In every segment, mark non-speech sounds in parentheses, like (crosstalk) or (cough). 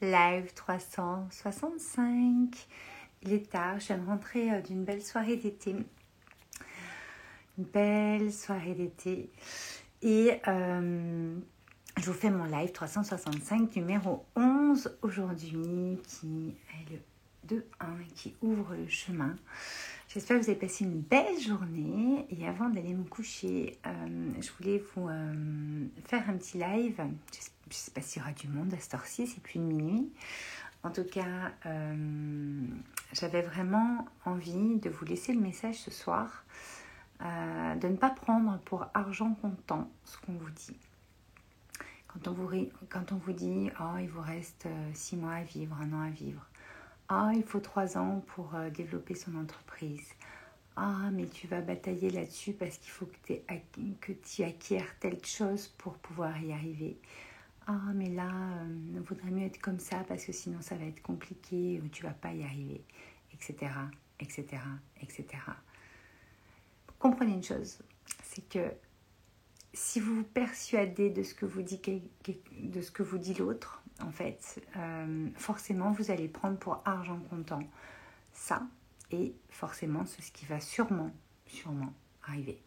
live 365. Il est tard, je viens de rentrer euh, d'une belle soirée d'été. Une belle soirée d'été. Et euh, je vous fais mon live 365 numéro 11 aujourd'hui qui est le 2-1 qui ouvre le chemin. J'espère que vous avez passé une belle journée et avant d'aller me coucher, euh, je voulais vous faire un petit live. Je ne sais pas s'il y aura du monde à cette heure-ci, c'est plus de minuit. En tout cas, euh, j'avais vraiment envie de vous laisser le message ce soir, euh, de ne pas prendre pour argent comptant ce qu'on vous dit. Quand on vous, dit, oh, il vous reste euh, six mois à vivre, un an à vivre. Ah, il faut trois ans pour développer son entreprise. Ah, mais tu vas batailler là-dessus parce qu'il faut que tu acquières telle chose pour pouvoir y arriver ah mais là, il euh, vaudrait mieux être comme ça parce que sinon ça va être compliqué ou tu vas pas y arriver, etc., etc., etc. Comprenez une chose, c'est que si vous vous persuadez de ce que vous dit, de ce que vous dit l'autre, en fait, euh, forcément vous allez prendre pour argent comptant ça et forcément c'est ce qui va sûrement, sûrement arriver.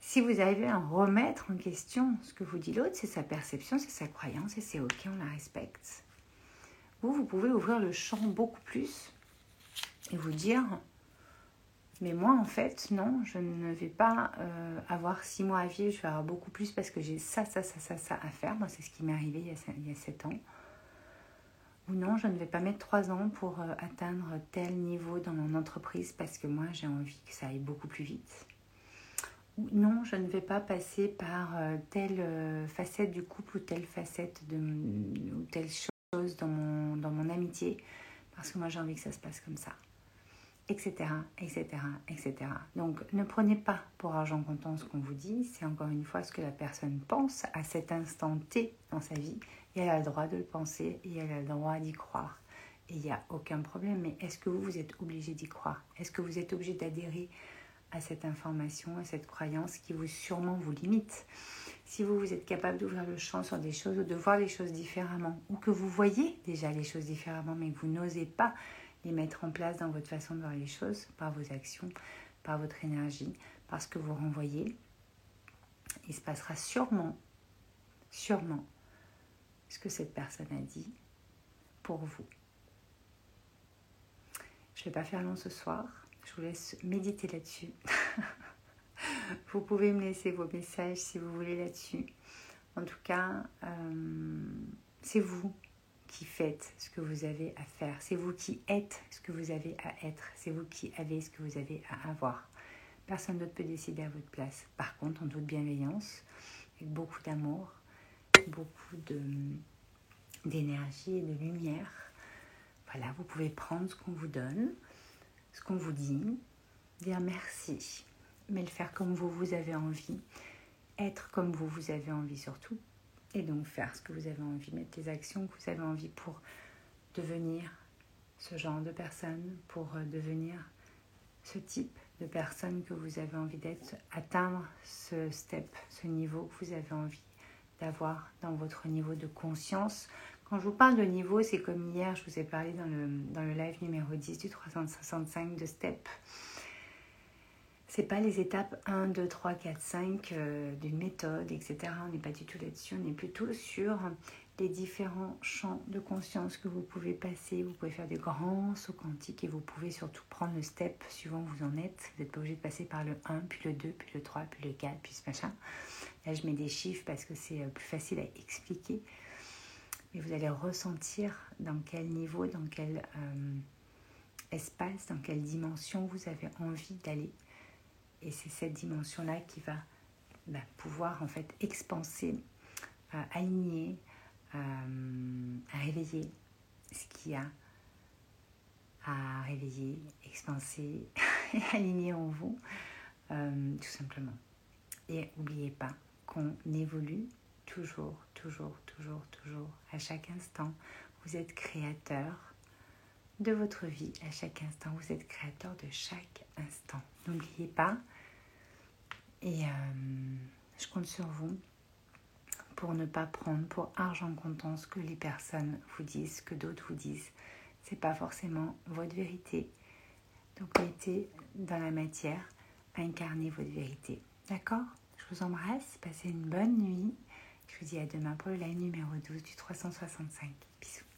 Si vous arrivez à remettre en question ce que vous dit l'autre, c'est sa perception, c'est sa croyance et c'est ok, on la respecte. Vous, vous pouvez ouvrir le champ beaucoup plus et vous dire, mais moi en fait, non, je ne vais pas euh, avoir six mois à vivre, je vais avoir beaucoup plus parce que j'ai ça, ça, ça, ça, ça à faire. Moi, c'est ce qui m'est arrivé il y, a, il y a sept ans. Ou non, je ne vais pas mettre trois ans pour euh, atteindre tel niveau dans mon entreprise parce que moi, j'ai envie que ça aille beaucoup plus vite non, je ne vais pas passer par euh, telle facette du couple ou telle facette de, ou telle chose dans mon, dans mon amitié, parce que moi j'ai envie que ça se passe comme ça, etc., etc., etc. Donc ne prenez pas pour argent comptant ce qu'on vous dit, c'est encore une fois ce que la personne pense à cet instant T dans sa vie, et elle a le droit de le penser, et elle a le droit d'y croire. Et il n'y a aucun problème, mais est-ce que vous, vous êtes obligé d'y croire? Est-ce que vous êtes obligé d'adhérer à cette information, à cette croyance qui vous sûrement vous limite? Si vous, vous êtes capable d'ouvrir le champ sur des choses de voir les choses différemment, ou que vous voyez déjà les choses différemment, mais que vous n'osez pas les mettre en place dans votre façon de voir les choses, par vos actions, par votre énergie, parce que vous renvoyez, il se passera sûrement, sûrement, ce que cette personne a dit pour vous. Je ne vais pas faire long ce soir. Je vous laisse méditer là-dessus. (laughs) vous pouvez me laisser vos messages si vous voulez là-dessus. En tout cas, euh, c'est vous qui faites ce que vous avez à faire. C'est vous qui êtes ce que vous avez à être. C'est vous qui avez ce que vous avez à avoir. Personne d'autre peut décider à votre place. Par contre, en toute bienveillance, avec beaucoup d'amour, beaucoup d'énergie et de lumière, voilà, vous pouvez prendre ce qu'on vous donne ce qu'on vous dit, dire merci, mais le faire comme vous, vous avez envie, être comme vous, vous avez envie surtout, et donc faire ce que vous avez envie, mettre les actions que vous avez envie pour devenir ce genre de personne, pour euh, devenir ce type de personne que vous avez envie d'être, atteindre ce step, ce niveau que vous avez envie d'avoir dans votre niveau de conscience, quand je vous parle de niveau, c'est comme hier, je vous ai parlé dans le, dans le live numéro 10 du 365 de STEP. C'est pas les étapes 1, 2, 3, 4, 5 d'une méthode, etc. On n'est pas du tout là-dessus. On est plutôt sur les différents champs de conscience que vous pouvez passer. Vous pouvez faire des grands sauts quantiques et vous pouvez surtout prendre le step suivant où vous en êtes. Vous n'êtes pas obligé de passer par le 1, puis le 2, puis le 3, puis le 4, puis ce machin. Là, je mets des chiffres parce que c'est euh, plus facile à expliquer mais vous allez ressentir dans quel niveau, dans quel euh, espace, dans quelle dimension vous avez envie d'aller. Et c'est cette dimension-là qui va bah, pouvoir en fait expanser, euh, aligner, euh, réveiller ce qu'il y a à réveiller, expanser et (laughs) aligner en vous, tout simplement. Et n'oubliez pas qu'on évolue toujours, toujours, toujours, toujours, à chaque instant, vous êtes créateur de votre vie. À chaque instant, vous êtes créateur de chaque instant. N'oubliez pas. Et euh, je compte sur vous pour ne pas prendre pour argent comptant ce que les personnes vous disent, ce que d'autres vous disent. C'est pas forcément votre vérité. Donc mettez dans la matière à incarner votre vérité. D'accord? Je vous embrasse, passez une bonne nuit. Je vous dis à demain pour le live numéro 12 du 365. Bisous.